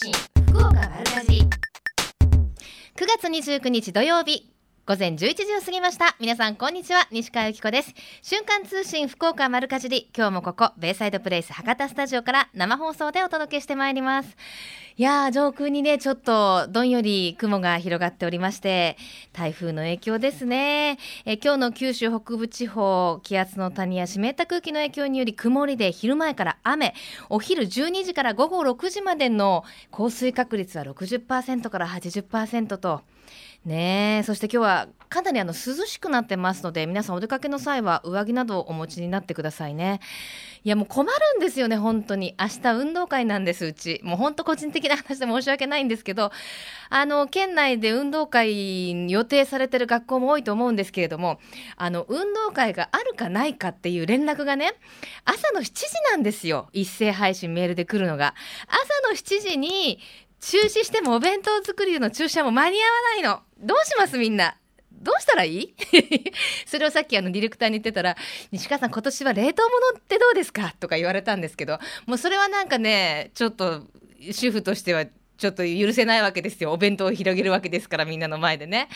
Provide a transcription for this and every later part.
信福岡丸かじ9月29日土曜日。午前11時を過ぎました。皆さんこんにちは。西川由紀子です。瞬間通信福岡丸かじり。今日もここベイサイドプレイス博多スタジオから生放送でお届けしてまいります。いやー上空にねちょっとどんより雲が広がっておりまして台風の影響ですね。え今日の九州北部地方気圧の谷や湿った空気の影響により曇りで昼前から雨。お昼12時から午後6時までの降水確率は60%から80%とねそして今日はかなりあの涼しくなってますので皆さんお出かけの際は上着などをお持ちになってくださいね。いやもう困るんですよね本当に。明日運動会なんですうち。もう本当個人的な話で申し訳ないんですけどあの県内で運動会予定されてる学校も多いと思うんですけれどもあの運動会があるかないかっていう連絡がね朝の7時なんですよ。一斉配信メールで来るのが。朝の7時に中止してもお弁当作りの注射も間に合わないの。どうしますみんな？どうしたらいい？それをさっきあのディレクターに言ってたら、西川さん今年は冷凍物ってどうですか？とか言われたんですけど、もうそれはなんかね、ちょっと主婦としてはちょっと許せないわけですよ。お弁当を広げるわけですから、みんなの前でね。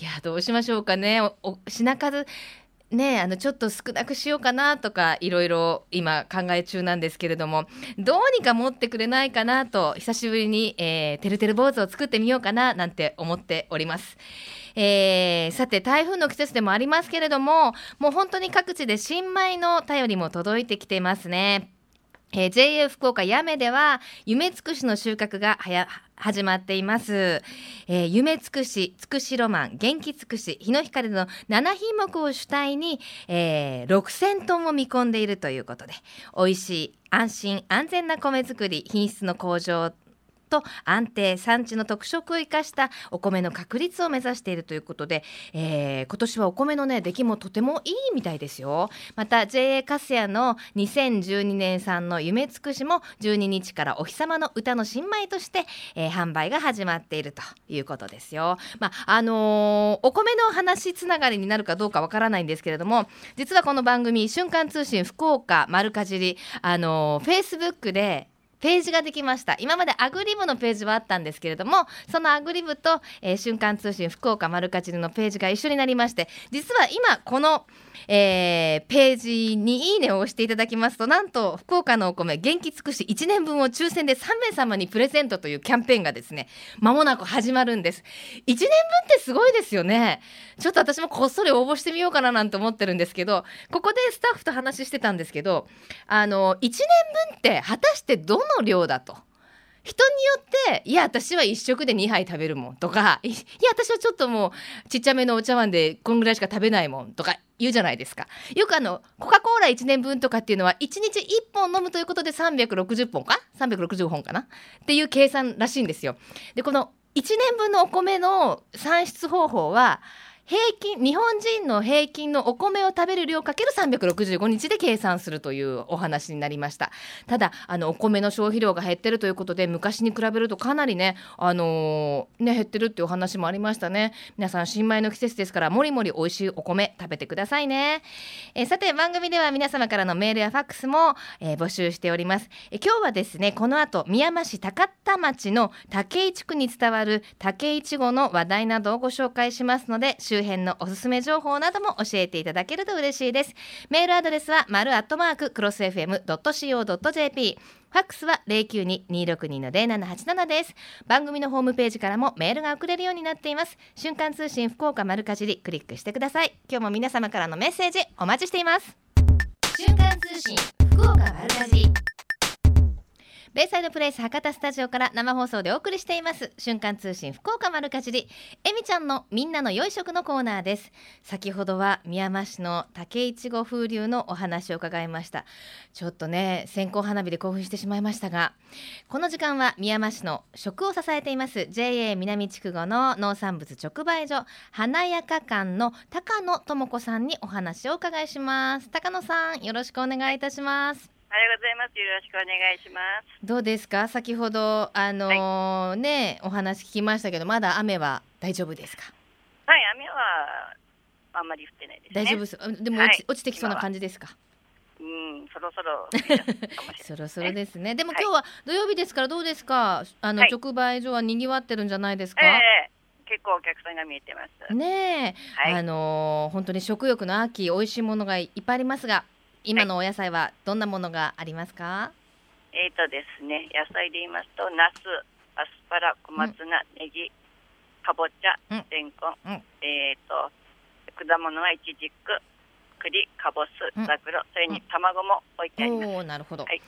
いや、どうしましょうかね。お品数、ねあのちょっと少なくしようかなとかいろいろ今考え中なんですけれどもどうにか持ってくれないかなと久しぶりに、えー、てるてる坊主を作ってみようかななんて思っております。えー、さて台風の季節でもありますけれどももう本当に各地で新米の便りも届いてきていますね。えー、JA 福岡八女では夢つくしの収穫がはや始まっています、えー、夢つくしつくしロマン元気つくし日の光の7品目を主体に、えー、6000トンを見込んでいるということで美味しい安心安全な米作り品質の向上と安定産地の特色を生かしたお米の確率を目指しているということで、えー、今年はお米のね出来もとてもいいみたいですよ。また JA カスヤの2012年産の夢つくしも12日からお日様の歌の新米として、えー、販売が始まっているということですよ。まああのー、お米の話つながりになるかどうかわからないんですけれども実はこの番組瞬間通信福岡丸かじりあのー、フェイスブックでページができました。今までアグリブのページはあったんですけれどもそのアグリブと、えー、瞬間通信福岡マルカチルのページが一緒になりまして実は今この「えー、ページにいいねを押していただきますとなんと福岡のお米元気尽くし1年分を抽選で3名様にプレゼントというキャンペーンがですねまもなく始まるんです1年分ってすごいですよねちょっと私もこっそり応募してみようかななんて思ってるんですけどここでスタッフと話してたんですけどあの1年分って果たしてどの量だと。人によっていや私は1食で2杯食べるもんとかいや私はちょっともうちっちゃめのお茶碗でこんぐらいしか食べないもんとか言うじゃないですか。よくあのコカ・コーラ1年分とかっていうのは1日1本飲むということで360本か？360本かな？っていう計算らしいんですよ。でこの1年分のお米の算出方法は平均日本人の平均のお米を食べる量かける365日で計算するというお話になりました。ただあのお米の消費量が減ってるということで昔に比べるとかなりねあのー、ね減ってるっていうお話もありましたね。皆さん新米の季節ですからもりもり美味しいお米食べてくださいね。えさて番組では皆様からのメールやファックスも、えー、募集しております。え今日はですねこの後宮山市高田町の竹井地区に伝わる竹いちごの話題などをご紹介しますので週周辺のおすすめ情報なども教えていただけると嬉しいです。メールアドレスは丸アットマーククロス FM.co.jp ファックスは092-262-0787です。番組のホームページからもメールが送れるようになっています。瞬間通信福岡丸かじりクリックしてください。今日も皆様からのメッセージお待ちしています。瞬間通信福岡丸かじり。ベイサイドプレイス博多スタジオから生放送でお送りしています。瞬間通信福岡丸かじり。えみちゃんのみんなの良い食のコーナーです。先ほどは宮山市の竹いちご風流のお話を伺いました。ちょっとね線香花火で興奮してしまいましたがこの時間は宮山市の食を支えています JA 南筑後の農産物直売所華やか館の高野智子さんにお話をお伺いします。高野さんよろしくお願いいたします。おはようございます。よろしくお願いします。どうですか？先ほどあのーはい、ねお話聞きましたけど、まだ雨は大丈夫ですか？はい、雨はあんまり降ってないです、ね、大丈夫です。でも落ちはい、落ちてきそうな感じですか？ううん、そろそろ降り出すかもしれないそろそろですね。でもはい今日は土曜日ですからどうですか？あの、はい直売所は賑わってるんじゃないですか？ええ結構お客さんが見えてます。ねえ、はいあのー本当に食欲の秋美味しいものがいっぱいありますが、今のお野菜はどんなものがありますか？えーとですね、野菜で言いますと、ナス、アスパラ、小松菜、ネギ、かぼちゃうん、レンコン、うんえーと、果物はイチジク、栗、かぼすうん、ザクロ、それに卵も置いてあります。おなるほど。はい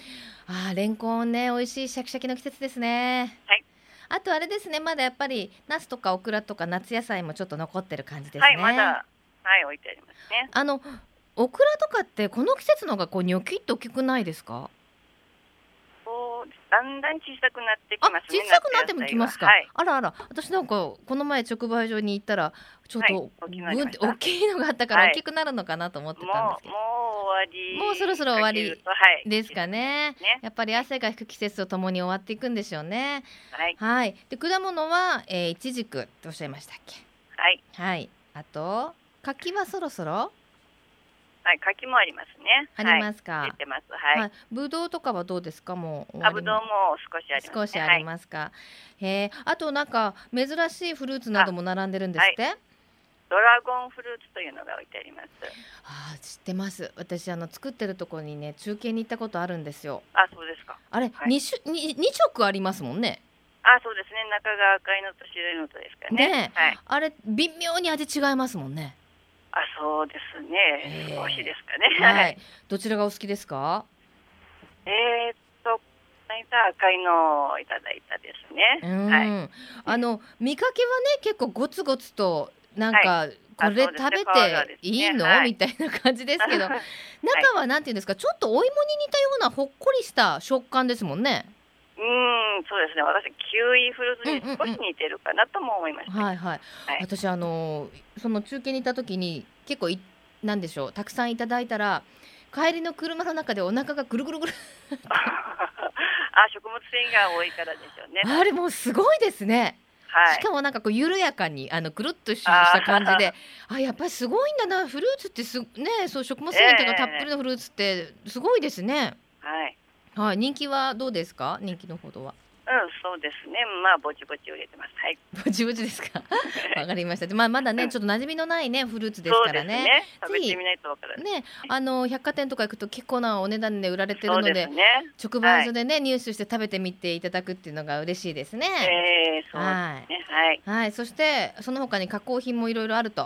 ああレンコンね美味しいシャキシャキの季節ですね。はい。あとあれですねまだやっぱりナスとかオクラとか夏野菜もちょっと残ってる感じですね。はい、まだ、はい、置いてありますね。あのオクラとかってこの季節の方がこうニョキッと大きくないですか？だんだん小さくなってきあますね。小さくなってもきますか？はあらあら私なんかこの前直売所に行ったらちょっと、んって大きいのがあったからはい大きくなるのかなと思ってたんですけど。もう終わり。もうそろそろ終わり。ですかね。ね。やっぱり汗が引く季節とともに終わっていくんでしょうね。はい。はい。で果物は、えー、イチジクっておっしゃいましたっけ？はい。はい。あと柿はそろそろ？はい。柿もありますね。ありますすか。出てます。はい。ぶどうとかはどうですか？もうあぶどうも少しあります、ね。少しありますか？へえ。あとなんか珍しいフルーツなども並んでるんですって？はいドラゴンフルーツというのが置いてあります。ああ知ってます。私あの作ってるところにね中継に行ったことあるんですよ。あ、そうですか。あれ、はい二種二二色ありますもんね。あ、そうですね。中が赤いのと白いのとですかね。ねえはい。あれ微妙に味違いますもんね。あ、そうですへね。え少しですかね。はい。どちらがお好きですか？えーっと、赤いのをいただいたですね。うん、はい。あの見かけはね結構ゴツゴツとなんか、これあそうですね食べていいの、はいみたいな感じですけど 中はなんていうんですか？ちょっとお芋に似たようなほっこりした食感ですもんね。うーん、そうですね。私、キウイフルーツに少し似てるかなとも思いました。はいはい。はい私あのその中継にいた時に結構いなんでしょうたくさんいただいたら帰りの車の中でお腹がぐるぐるぐる あ、食物繊維が多いからでしょうね。あれもうすごいですね。はいし。かもなんかこう緩やかにあのくるっとした感じであやっぱりすごいんだなフルーツってすねそう食物繊維とかええたっぷりのフルーツってすごいですね。はい。はい人気はどうですか？人気のほどは。うん、そうですね。まあ、ぼちぼち売れてます。はい。ぼちぼちですか？わかりました。でまあまだねちょっと馴染みのないねフルーツですからね。ね。食べてみないとわからない。ねあの百貨店とか行くと結構なお値段で売られてるのでですね。直売所でね、入手して食べてみていただくっていうのが嬉しいですね。えー、そうはいですね。はい。はいそしてその他に加工品もいろいろあると。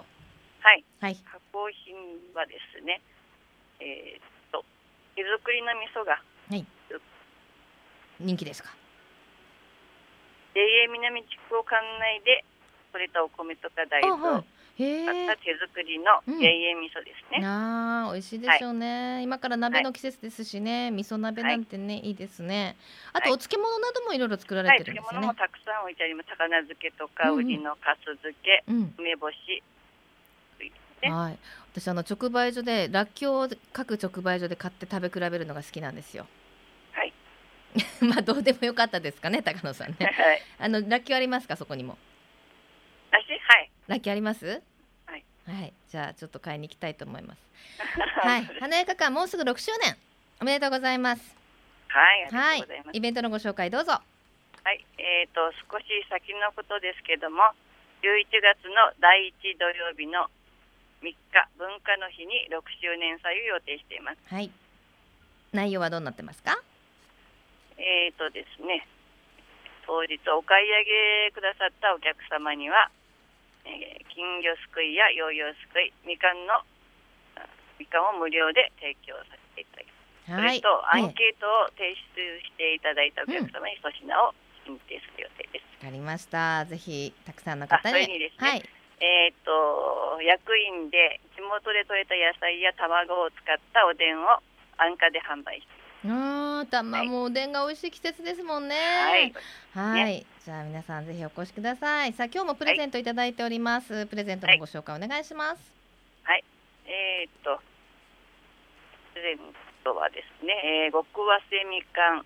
はい。はい。加工品はですね、えーっと、手作りの味噌が、人気ですか？JA 南地区管内で取れたお米とか大豆を。手作りのうん JA 味噌ですね。ああ、美味しいでしょうね。今から鍋の季節ですしね、味噌鍋なんてね、い、いですね。あと、はいお漬物などもいろいろ作らはい、れてるんですよね。漬物もたくさん置いてあります。魚漬けとか、うんうんうりのかす漬け、うん、梅干し、ねはい。私あの直売所でらっきょうを各直売所で買って食べ比べるのが好きなんですよ。はい。まあどうでもよかったですかね、高野さんはね。い。あのらっきょうありますか、そこにも？私？はい。らっきょうあります？はい。はい。じゃあちょっと買いに行きたいと思います。はい。花屋館もうすぐ6周年おめでとうございます。はい、はい。イベントのご紹介どうぞ。はい、えっ、と、少し先のことですけども、11月の第1土曜日の3日、文化の日に6周年祭を予定しています。はい。内容はどうなってますか？えっ、とですね、当日お買い上げくださったお客様には、えー金魚すくいやヨーヨーすくい、みかんの、あみかんを無料で提供させていただきます。はい。それと、アンええケートを提出していただいたお客様に粗品を申請する予定です。わかりました。ぜひたくさんのあ方に。それにですねはい。えっ、と、役員で地元で採れた野菜や卵を使ったおでんを安価で販売してああ、たまもうおでんが美味しい季節ですもんね。はい。はい。じゃあ皆さんぜひお越しください。さあ今日もプレゼントいただいております。プレゼントのご紹介お願いします。えっ、と、プレゼントはですね、えー、極早生みかん、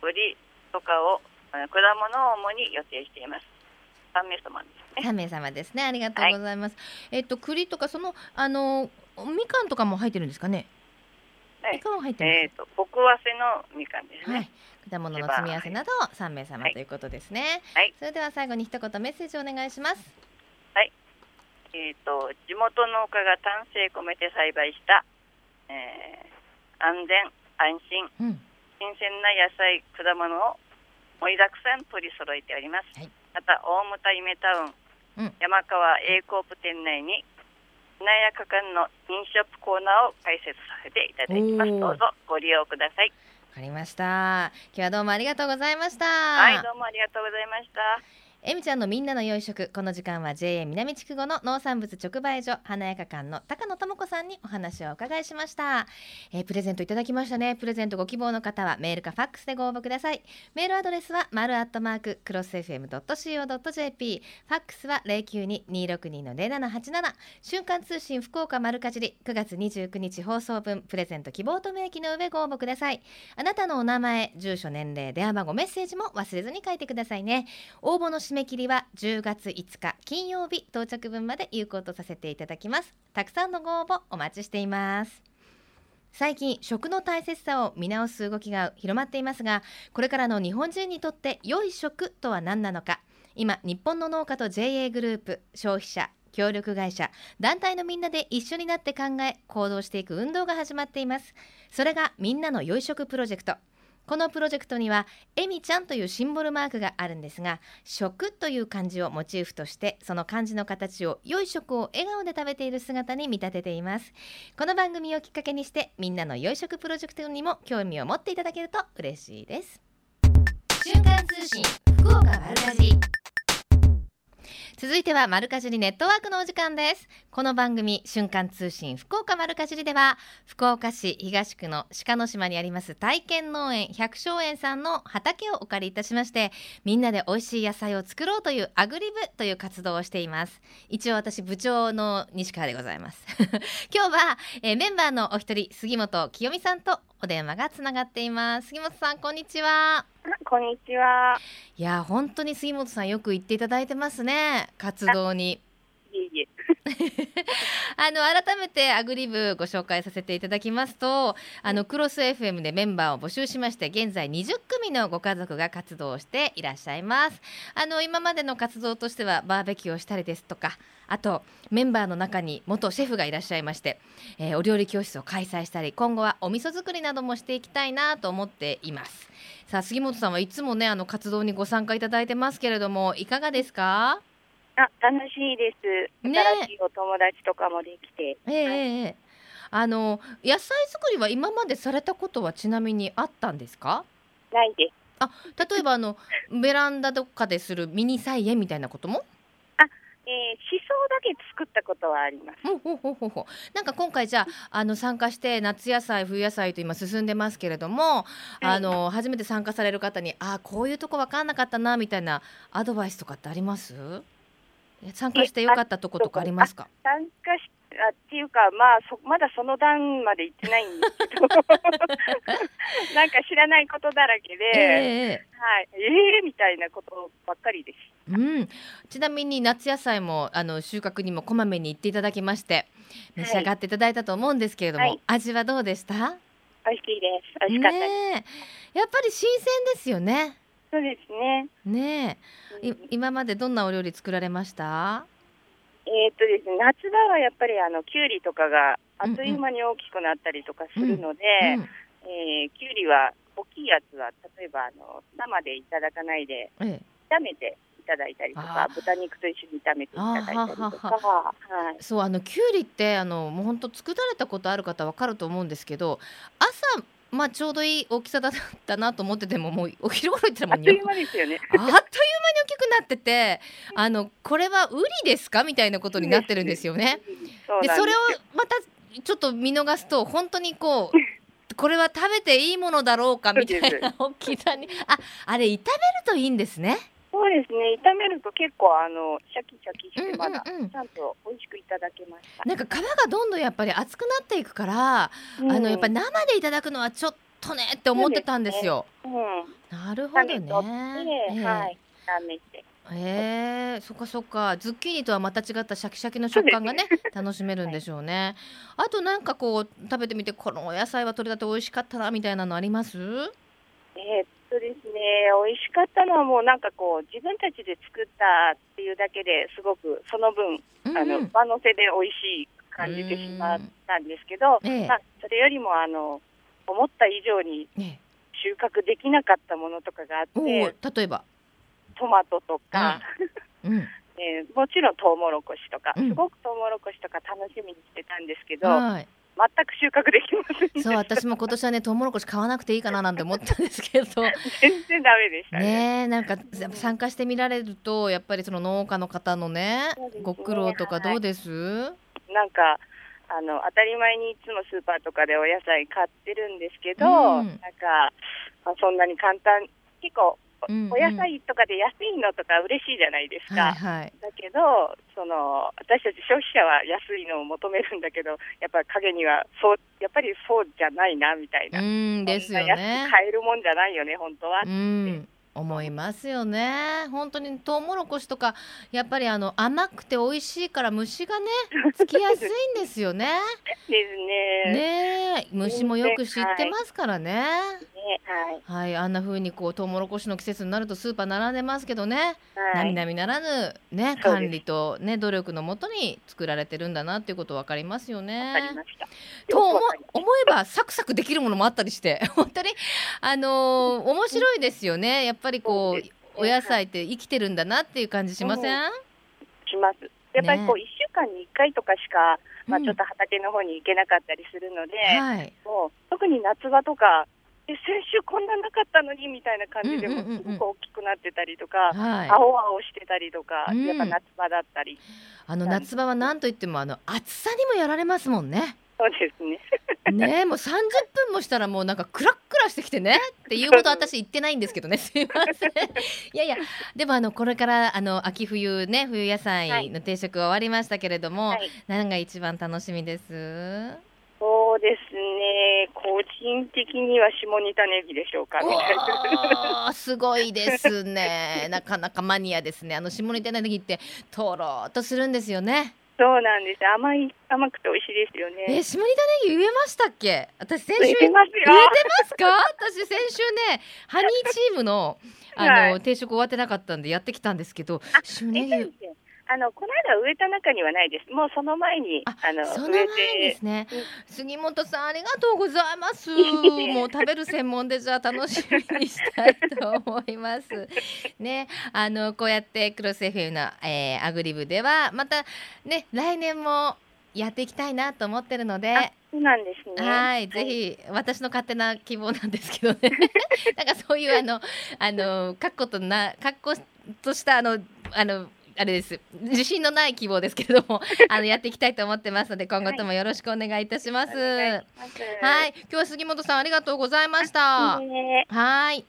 栗とかを、果物を主に予定しています。3名様ですね。3名様ですね。ありがとうございます。えっと栗とかそのあのみかんとかも入ってるんですかね？はい。いかも入ってます。えっ、と極わせのみかんですね。はい、果物の積み合わせなど3名様はい。ということですね、はい。それでは最後に一言メッセージお願いします。えっ、と地元農家が丹精込めて栽培した、えー安全安心うん。新鮮な野菜果物を盛りだくさん取り揃えております、はいまた大牟田夢タウン、うん山川コープ店内に船屋果敢の認ショップコーナーを開設させていただきます。どうぞご利用ください。わかりました。今日はどうもありがとうございました。はいどうもありがとうございましたえみちゃんのみんなの養殖この時間は JA 南筑後の農産物直売所花屋果館の高野智子さんにお話をお伺いしました、えープレゼントいただきましたね。プレゼントご希望の方はメールかファックスでご応募ください。メールアドレスは丸アットマーククロス FM.co.jp ファックスは092-262-0787瞬間通信福岡丸かじり9月29日放送分プレゼント希望と明記の上ご応募ください。あなたのお名前住所年齢電話番号メッセージも忘れずに書いてくださいね。応募の締め切りは10月5日金曜日到着分まで有効とさせていただきます。たくさんのご応募お待ちしています。最近食の大切さを見直す動きが広まっていますがこれからの日本人にとって良い食とは何なのか。今日本の農家と JA グループ消費者協力会社団体のみんなで一緒になって考え行動していく運動が始まっています。それがみんなの良い食プロジェクト。このプロジェクトにはえみちゃんというシンボルマークがあるんですが食という漢字をモチーフとしてその漢字の形を良い食を笑顔で食べている姿に見立てています。この番組をきっかけにしてみんなの良い食プロジェクトにも興味を持っていただけると嬉しいです。瞬間通信福岡続いては丸かじりネットワークのお時間です。この番組瞬間通信福岡丸かじりでは福岡市東区の鹿の島にあります体験農園百姓園さんの畑をお借りいたしましてみんなで美味しい野菜を作ろうというアグリブという活動をしています。一応私部長の西川でございます。今日は、えーメンバーのお一人杉本清美さんとお電話がつながっています。杉本さんこんにちは。こんにちは。いや本当に杉本さんよく言っていただいてますね。活動に。いえいえ あの改めてアグリ部ご紹介させていただきますとあのクロス FM でメンバーを募集しまして現在20組のご家族が活動していらっしゃいます。あの今までの活動としてはバーベキューをしたりですとかあとメンバーの中に元シェフがいらっしゃいまして、えーお料理教室を開催したり今後はお味噌作りなどもしていきたいなと思っています。さあ杉本さんはいつもねあの活動にご参加いただいてますけれどもいかがですか？あ楽しいです。ね。新しいお友達とかもできて。ええええええ。あの野菜作りは今までされたことはちなみにあったんですか？ないです。あ例えばあの ベランダとかでするミニ菜園みたいなことも？えー、しそだけ作ったことはあります。ほうほうほうほなんか今回じゃああの参加して夏野菜冬野菜と今進んでますけれども、あの初めて参加される方にあこういうとこ分かんなかったなみたいなアドバイスとかってあります？え参加してよかったとことかありますか？参加しあっていうか、まあそ、まだその段まで行ってないんですけど、なんか知らないことだらけで、ええはい、えー、みたいなことばっかりです。うん、ちなみに夏野菜もあの収穫にもこまめに行っていただきまして召し上がっていただいたと思うんですけれども、はい。味はどうでした？美味しいです。美味しかったです。ねえ。やっぱり新鮮ですよねそうですね。ねえ。今までどんなお料理作られました？えーっとですね、夏場はやっぱりあのきゅうりとかがあっという間に大きくなったりとかするので、うんえーきゅうりは大きいやつは例えばあの生でいただかないでええ。炒めていただいたりとか豚肉と一緒に炒めていただいたりとか。ははい。そうあのきゅうりってあのもう本当作られたことある方わかると思うんですけど朝まあちょうどいい大きさだったなと思っててももうお昼頃行ったらもうあっという間ですよね。あっという間に大きくなっててあのこれはウリですかみたいなことになってるんですよね。でそれをまたちょっと見逃すと本当にこう これは食べていいものだろうかみたいな大きさにああれ炒めるといいんですね。そうですね。炒めると結構あのシャキシャキしてまだうんうんうんちゃんと美味しくいただけました。なんか皮がどんどんやっぱり厚くなっていくから、あのやっぱり生でいただくのはちょっとねって思ってたんですよ。うん、うん、なるほどね。ええはい、炒めて。へえそっかそっかズッキーニとはまた違ったシャキシャキの食感がね 楽しめるんでしょうね、あとなんかこう食べてみてこのお野菜は取れたて美味しかったなみたいなのあります？えーっとですね、美味しかったのはもうなんかこう自分たちで作ったっていうだけですごくその分、うんあの上乗せで美味しい感じてしまったんですけど、ええ。まあ、それよりもあの思った以上にね収穫できなかったものとかがあっおてお例えば。トマトとか、うん。えーもちろんトウモロコシとか、うん。すごくトウモロコシとか楽しみにしてたんですけど、はい全く収穫できませんそうた私も今年はねトウモロコシ買わなくていいかななんて思ったんですけど。全然ダメでしたね。ねえなんか参加してみられるとやっぱりその農家の方のねね。ご苦労とかどうです、なんかあの当たり前にいつもスーパーとかでお野菜買ってるんですけど、うん。なんかあそんなに簡単結構うんうん。お野菜とかで安いのとか嬉しいじゃないですか、はいはい。だけどその私たち消費者は安いのを求めるんだけどやっぱり影にはそうやっぱりそうじゃないなみたいな、うんですよね。く買えるもんじゃないよね本当は、うん。思いますよね。本当にトウモロコシとかやっぱりあの甘くて美味しいから虫がね つきやすいんですよね。ですね。ねえ。虫もよく知ってますからねねはい。はいあんな風にこうトウモロコシの季節になるとスーパー並んでますけどね。はい。並々ならぬね管理とね努力のもとに作られてるんだなっていうこと分かりますよね。と思思えばサクサクできるものもあったりして本当にあのー面白いですよね。やっぱりこそううですお野菜って生きてるんだなっていう感じしません、します。やっぱりこうね。1週間に1回とかしか、まあ、うん。ちょっと畑の方に行けなかったりするので、はい。もう特に夏場とか、え先週こんななかったのにみたいな感じで、もうすごく大きくなってたりとか、はい。青々してたりとか、うん。やっぱ夏場だったり、あの夏場は何といってもあの暑さにもやられますもんね。そうですね。ねえもう30分もしたらもうなんかクラックラしてきてね。っていうこと私言ってないんですけどね。すいません。いやいやでもあのこれからあの秋冬ね冬野菜の定食が終わりましたけれども、はい、何が一番楽しみです？そうですね、個人的には下仁田ネギでしょうか。みたいな。すごいですね。なかなかマニアですね。あの下仁田ネギってとろーっとするんですよね。そうなんです。甘い、甘くて美味しいですよえね。下仁田ネギ植えましたっけ？私先週植えてますよ。植えてますか？私先週ねハニーチームのあの、はい。定食終わってなかったんでやってきたんですけどあ下ネギあのこの間植えた中にはないです。もうその前にああのその前でてすね。うん。杉本さんありがとうございます。もう食べる専門でじゃあ楽しみにしたいと思います。ねあのこうやってクロス FM の、えーアグリブではまたね来年もやっていきたいなと思ってるので。あそうなんですね。はい、ぜひ私の勝手な希望なんですけどね。なんかそういうあのあの確固とな確固としたあのあのあれです自信のない希望ですけれども あのやっていきたいと思ってますので今後ともよろしくお願いいたします。お願いは。い、今日は杉本さんありがとうございました。ねはい、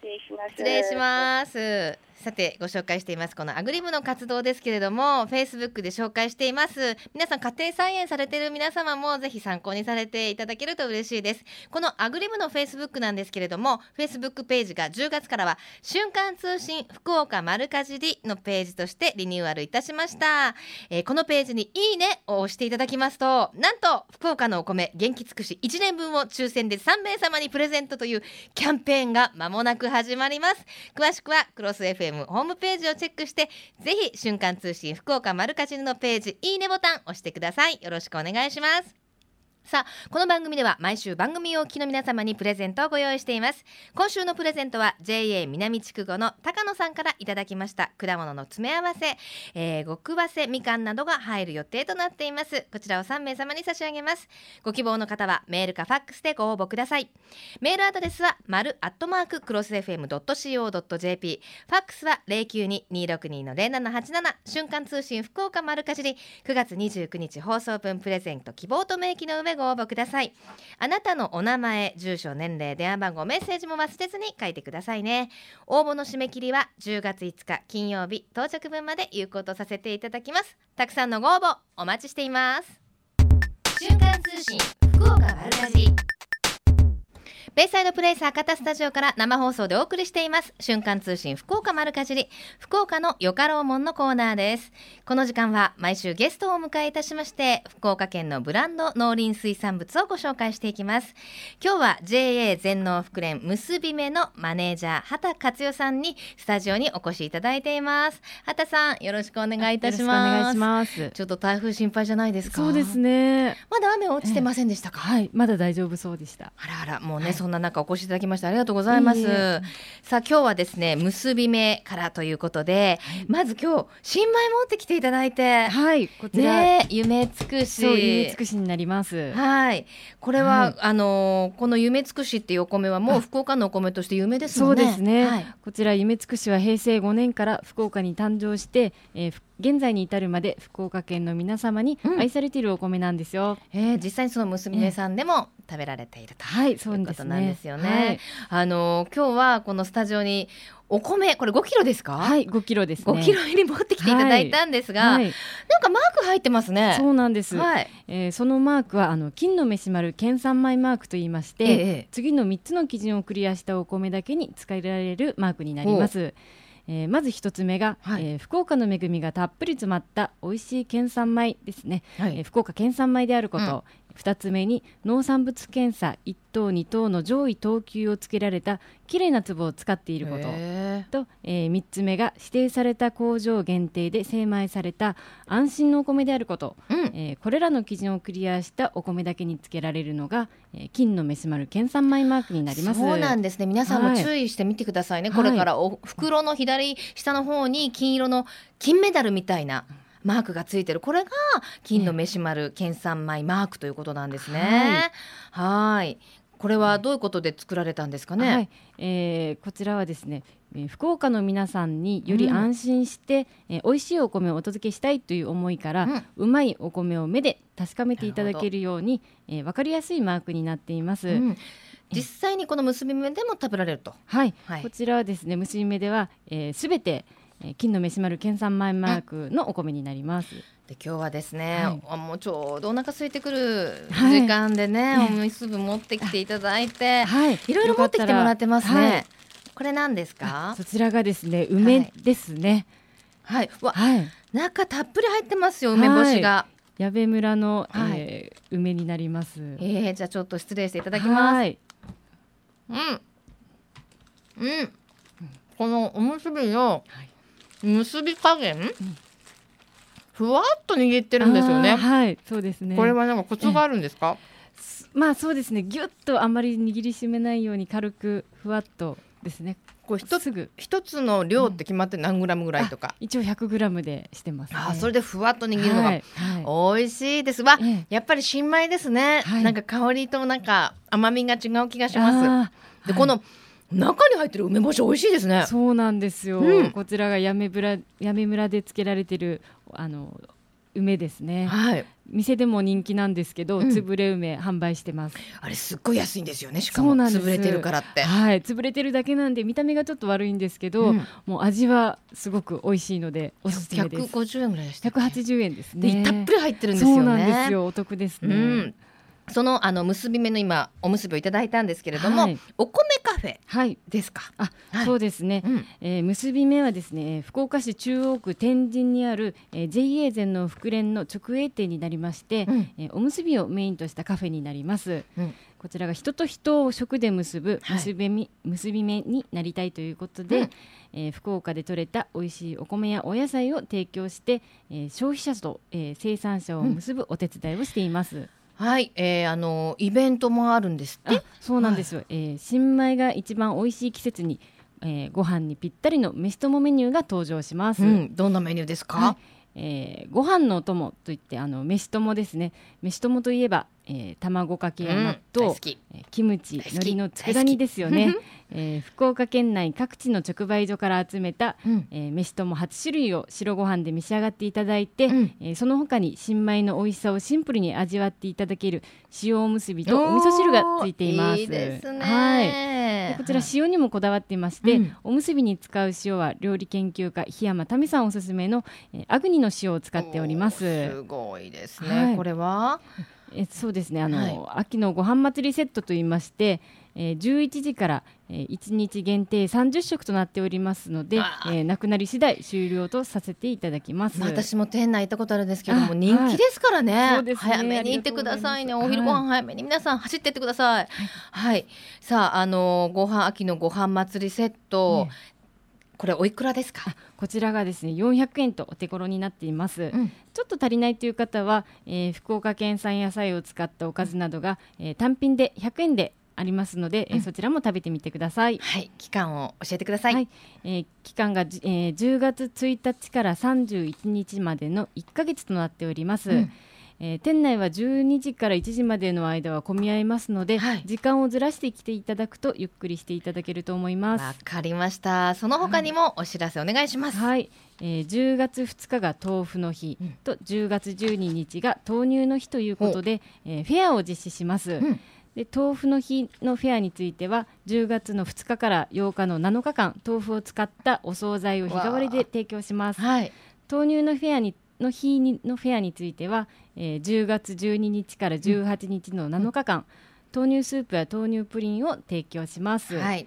失礼します。失礼します。さてご紹介していますこのアグリブの活動ですけれども Facebook で紹介しています。皆さん家庭菜園されている皆様もぜひ参考にされていただけると嬉しいです。このアグリブの Facebook なんですけれども Facebook ページが10月からは瞬間通信福岡丸かじりのページとしてリニューアルいたしました、えーこのページにいいねを押していただきますとなんと福岡のお米元気尽くし1年分を抽選で3名様にプレゼントというキャンペーンが間もなく始まります。詳しくはクロス FM ホームページをチェックしてぜひ瞬間通信福岡丸かじりのページいいねボタン押してください。よろしくお願いします。さあこの番組では毎週番組をお聞きの皆様にプレゼントをご用意しています。今週のプレゼントは JA 南筑後の高野さんからいただきました果物の詰め合わせ、えー、極早生みかんなどが入る予定となっています。こちらを3名様に差し上げます。ご希望の方はメールかファックスでご応募ください。メールアドレスは丸アットマーククロス FM.co.jp ファックスは092-262の0787瞬間通信福岡丸かじり。9月29日放送分プレゼント希望と明記の上ご応募ください。あなたのお名前住所年齢電話番号メッセージも忘れずに書いてくださいね。応募の締め切りは10月5日金曜日到着分まで有効とさせていただきます。たくさんのご応募お待ちしています。瞬間通信福岡丸かじりベイサイドプレイス博多スタジオから生放送でお送りしています。瞬間通信福岡丸かじり。福岡のよかろうもんのコーナーです。この時間は毎週ゲストをお迎えいたしまして福岡県のブランド農林水産物をご紹介していきます。今日は JA 全農福連結び目のマネージャー畑克代さんにスタジオにお越しいただいています。畑さんよろしくお願いいたします。お願いします。ちょっと台風心配じゃないですか。そうですね。まだ雨落ちてませんでしたか、はいまだ大丈夫そうでした。あらあらもうね、はい、そんな中お越しいただきましてありがとうございます。さあ今日はですね結び目からということで、はい、まず今日新米持ってきていただいて、はいこちら、ね、夢つくし、夢つくしになります。はいこれは、はい、あのこの夢つくしっていうお米はもう福岡のお米として有名ですもんね。そうですね。はい、こちら夢つくしは平成5年から福岡に誕生して、えー、現在に至るまで福岡県の皆様に愛されているお米なんですよ。うん、えー、実際にその娘さんでも食べられていると、はい、そういうことなんですよね。はい、あの今日はこのスタジオにお米これ5キロですか？はい5キロです、ね、5キロ入り持ってきていただいたんですが、はいはい、なんかマーク入ってますね。そうなんです。はい、えー、そのマークはあの金の飯丸県産米マークと言いまして、ええ、次の3つの基準をクリアしたお米だけに使えられるマークになります。えー、まず一つ目が、はい、えー、福岡の恵みがたっぷり詰まった美味しい県産米ですね、はい、えー、福岡県産米であること、2つ目に農産物検査1等2等の上位等級をつけられたきれいな粒を使っていること。と、えー、3つ目が指定された工場限定で精米された安心のお米であること、うん、えー、これらの基準をクリアしたお米だけにつけられるのが、えー、金の飯丸県産米マークになります。そうなんですね。皆さんも注意してみてくださいね、はい、これからお袋の左下の方に金色の金メダルみたいな、マークがついてる。これが金の飯丸県産米マークということなんですね。はい。これはどういうことで作られたんですかね？はい、えー、こちらはですね、えー、福岡の皆さんにより安心して、うん、えー、美味しいお米をお届けしたいという思いから、うん、うまいお米を目で確かめていただけるように、えー、分かりやすいマークになっています。うん。実際にこの結び目でも食べられると。はい、はい、こちらはですね結び目ではすべ、えー、てえー、金の飯丸県産米マークのお米になります。で今日はですね、はい、もうちょうどお腹空いてくる時間でね、はい、おみすぶ持ってきていただいて、はい、いろいろ持ってきてもらってますね。はい、これ何ですか？そちらがですね梅ですね。はい。わ、はい、中たっぷり入ってますよ梅干しが。矢部村の、はい、えー、梅になります。えー、じゃあちょっと失礼していただきます。はい、うん。うん。このおむすびの、はい結び加減、うん、ふわっと握ってるんですよね。はいそうですね。これはなんかコツがあるんですか？まあそうですね。ぎゅっとあんまり握りしめないように軽くふわっとですね。こう一つ一つの量って決まって何グラムぐらいとか、うん、一応100グラムでしてます、ね、あそれでふわっと握るのが、はいはい、美味しいです。わ、ええ、やっぱり新米ですね、はい、なんか香りとなんか甘みが違う気がします。でこの、中に入ってる梅干し美味しいですね。そうなんですよ。うん、こちらが八女村八女村で漬けられてるあの梅ですね。はい。店でも人気なんですけど、うん、潰れ梅販売してます。あれすっごい安いんですよね。しかも潰れてるからって。はい、潰れてるだけなんで見た目がちょっと悪いんですけど、うん、もう味はすごく美味しいのでおすすめです。150円ぐらいでした。180円ですね。たっぷり入ってるんですよね。そうなんですよ。お得ですね。うんそのあの結び目の今おむすびをいただいたんですけれども、はい、お米カフェですか？あ、はい、そうですね。うん、えー、結び目はですね、福岡市中央区天神にある、えー、JA 全の福連の直営店になりまして、うん、えー、おむすびをメインとしたカフェになります。うん、こちらが人と人を食で結ぶ結び,、はい、結び目になりたいということで、うん、えー、福岡で採れた美味しいお米やお野菜を提供して、えー、消費者と、えー、生産者を結ぶお手伝いをしています。はい、えー、あのイベントもあるんですって？そうなんですよ。はい、えー、新米が一番美味しい季節に、えー、ご飯にぴったりの飯ともメニューが登場します。うん、どんなメニューですか？はい、えー、ご飯のお供といってあの飯ともですね。飯ともといえば、えー、卵かけや納豆、うん、えー、キムチ、海苔の佃煮ですよね。えー、福岡県内各地の直売所から集めた、うん、えー、飯とも8種類を白ご飯で召し上がっていただいて、うん、えー、その他に新米の美味しさをシンプルに味わっていただける塩おむすびとお味噌汁がついています。いい。はい。こちら塩にもこだわっていまして、うん、おむすびに使う塩は料理研究家檜山民さんおすすめの、えー、アグニの塩を使っております。すごいですね。はい、これは？えそうですね。あの、はい、秋のご飯祭りセットといいまして、えー、11時から、えー、1日限定30食となっておりますので、えー、なくなり次第終了とさせていただきます、まあ、私も店内行ったことあるんですけども人気ですからね。はい、ね。早めに行ってくださいね。お昼ご飯早めに皆さん走ってってください、はい、はい、さああのー、ご飯秋のご飯祭りセット、これおいくらですか？こちらがですね400円とお手頃になっています、うん、ちょっと足りないという方は、えー、福岡県産野菜を使ったおかずなどが、えー、単品で100円でありますので、うん、そちらも食べてみてください。はい、期間を教えてください。はい、えー、期間が、えー、10月1日から31日までの1ヶ月となっております。うんえー、店内は12時から1時までの間は混み合いますので、はい、時間をずらしてきていただくとゆっくりしていただけると思います。わかりました。その他にもお知らせお願いします。はい、えー、10月2日が豆腐の日、うん、と10月12日が豆乳の日ということで、えー、フェアを実施します、うん。で豆腐の日のフェアについては10月の2日から8日の7日間豆腐を使ったお惣菜を日替わりで提供します、はい、豆乳のフェアにの日にのフェアについては、えー、10月12日から18日の7日間、うん、豆乳スープや豆乳プリンを提供します。はい、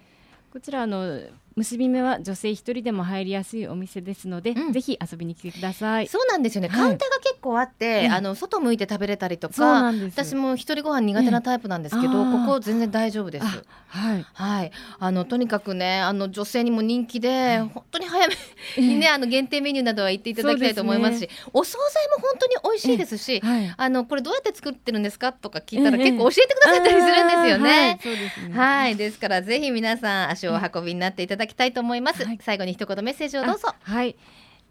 こちらあの結び目は女性一人でも入りやすいお店ですので、うん、ぜひ遊びに来てください。そうなんですよね。カウンターが結構あって、はい、あの外向いて食べれたりとか、私も一人ご飯苦手なタイプなんですけど、ここ全然大丈夫です。はい、はい、あのとにかくね、あの女性にも人気で、はい、本当に早めにね、あの限定メニューなどは行っていただきたいと思いますし、すね、お惣菜も本当に美味しいですし、はい、あのこれどうやって作ってるんですかとか聞いたら、結構教えてくださったりするんですよね。そうですね。はい、ですからぜひ皆さん足を運びになっていただきたいと思います。はい、最後に一言メッセージをどうぞ。はい。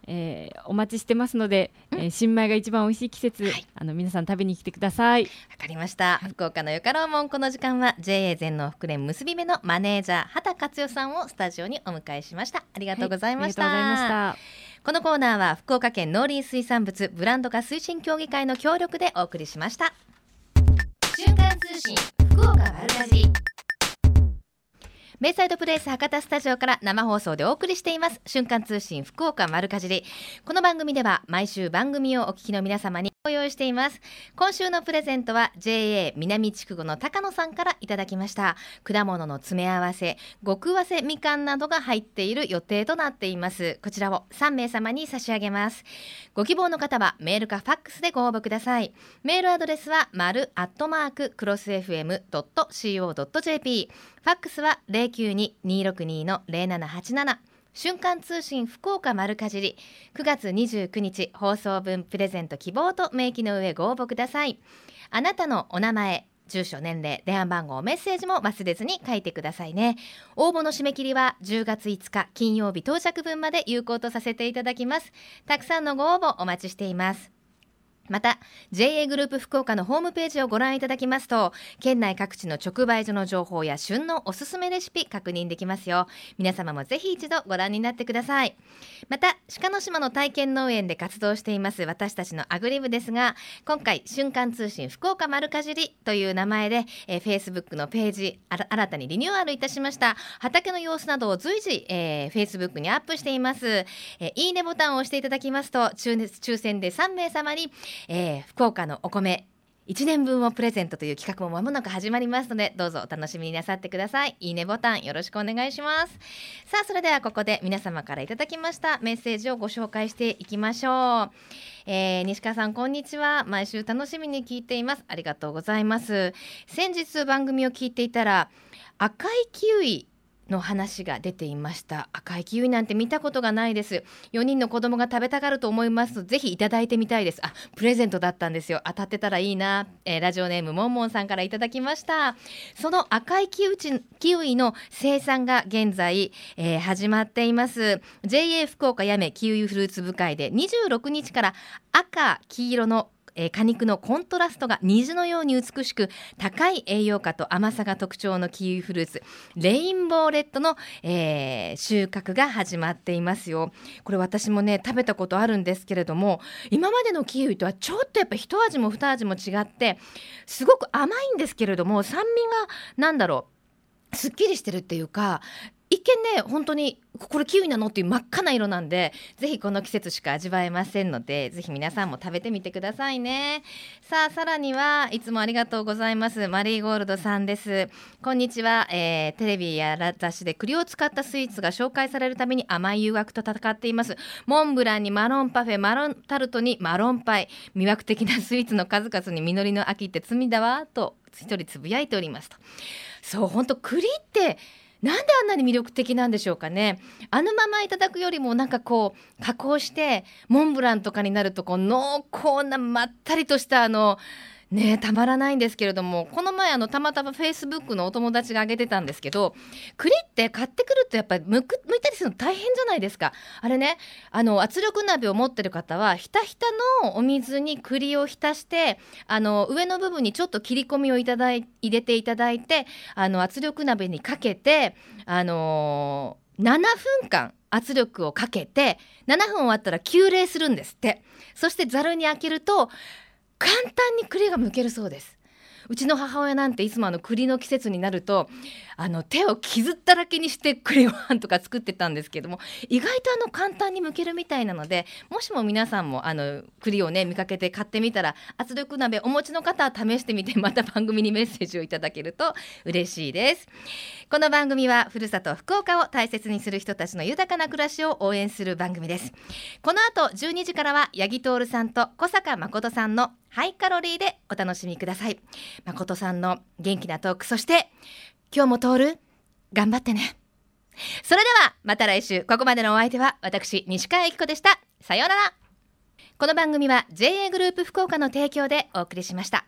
えー、お待ちしてますので、えー、新米が一番美味しい季節、はい、あの皆さん食べに来てください。わかりました。はい、福岡のよかろうもんこの時間は JA 全農福連結び目のマネージャー畑克代さんをスタジオにお迎えしました。ありがとうございました。はい、ありがとうございました。このコーナーは福岡県農林水産物ブランド化推進協議会の協力でお送りしました。瞬間通信福岡丸かじベイサイドプレイス博多スタジオから生放送でお送りしています。瞬間通信福岡丸かじり。この番組では毎週番組をお聞きの皆様にご用意しています。今週のプレゼントは JA 南筑後の高野さんからいただきました。果物の詰め合わせ極わせみかんなどが入っている予定となっています。こちらを3名様に差し上げます。ご希望の方はメールかファックスでご応募ください。メールアドレスは丸アットマーククロス FM.co.jp ファックスは092-262-0787瞬間通信福岡丸かじり。9月29日放送分プレゼント希望と明記の上ご応募ください。あなたのお名前住所年齢電話番号メッセージも忘れずに書いてくださいね。応募の締め切りは10月5日金曜日到着分まで有効とさせていただきます。たくさんのご応募お待ちしています。また JA グループ福岡のホームページをご覧いただきますと県内各地の直売所の情報や旬のおすすめレシピ確認できますよ。皆様もぜひ一度ご覧になってください。また鹿の島の体験農園で活動しています私たちのアグリブですが今回瞬間通信福岡丸かじりという名前で、えー、Facebook のページ新たにリニューアルいたしました。畑の様子などを随時、えー、Facebook にアップしています、えー、いいねボタンを押していただきますと抽選で3名様にえー、福岡のお米1年分をプレゼントという企画も間もなく始まりますのでどうぞお楽しみになさってください。いいねボタンよろしくお願いします。さあそれではここで皆様からいただきましたメッセージをご紹介していきましょう、えー、西川さんこんにちは。毎週楽しみに聞いています。ありがとうございます。先日番組を聞いていたら赤いキウイの話が出ていました。赤いキウイなんて見たことがないです。4人の子供が食べたがると思います。ぜひいただいてみたいです。あプレゼントだったんですよ。当たってたらいいな、えー、ラジオネームもんもんさんからいただきました。その赤いキウチキウイの生産が現在、えー、始まっています。JA 福岡やめキウイフルーツ部会で26日から赤黄色のえー、果肉のコントラストが虹のように美しく高い栄養価と甘さが特徴のキウイフルーツレインボーレッドの、えー、収穫が始まっていますよ。これ私もね食べたことあるんですけれども今までのキウイとはちょっとやっぱ一味も二味も違ってすごく甘いんですけれども酸味がなんだろうすっきりしてるっていうか一見ね本当にこれキウイなのっていう真っ赤な色なんでぜひこの季節しか味わえませんのでぜひ皆さんも食べてみてくださいね。さあさらにはいつもありがとうございますマリーゴールドさんです。こんにちは、えー、テレビや雑誌で栗を使ったスイーツが紹介されるために甘い誘惑と戦っています。モンブランにマロンパフェマロンタルトにマロンパイ。魅惑的なスイーツの数々に実りの秋って罪だわと一人つぶやいておりますと。そう本当栗ってなんであんなに魅力的なんでしょうかね。あのままいただくよりもなんかこう加工してモンブランとかになるとこう濃厚なまったりとしたあのねたまらないんですけれどもこの前あのたまたまフェイスブックのお友達が挙げてたんですけど栗って買ってくるとやっぱりむく剥いたりするの大変じゃないですか。あれねあの圧力鍋を持ってる方はひたひたのお水に栗を浸してあの上の部分にちょっと切り込みをいただい入れていただいてあの圧力鍋にかけてあのー、7分間圧力をかけて7分終わったら急冷するんですって。そしてざるに開けると簡単に栗が剥けるそうです。うちの母親なんていつもあの栗の季節になるとあの手を傷だらけにして栗ご飯とか作ってたんですけども意外とあの簡単に剥けるみたいなのでもしも皆さんもあの栗をね見かけて買ってみたら圧力鍋お持ちの方は試してみてまた番組にメッセージをいただけると嬉しいです。この番組はふるさと福岡を大切にする人たちの豊かな暮らしを応援する番組です。この後12時からは八木徹さんと小坂誠さんのハイカロリーでお楽しみください。誠さんの元気なトークそして今日も通る頑張ってね。それではまた来週。ここまでのお相手は私西川由紀子でした。さようなら。この番組は JA グループ福岡の提供でお送りしました。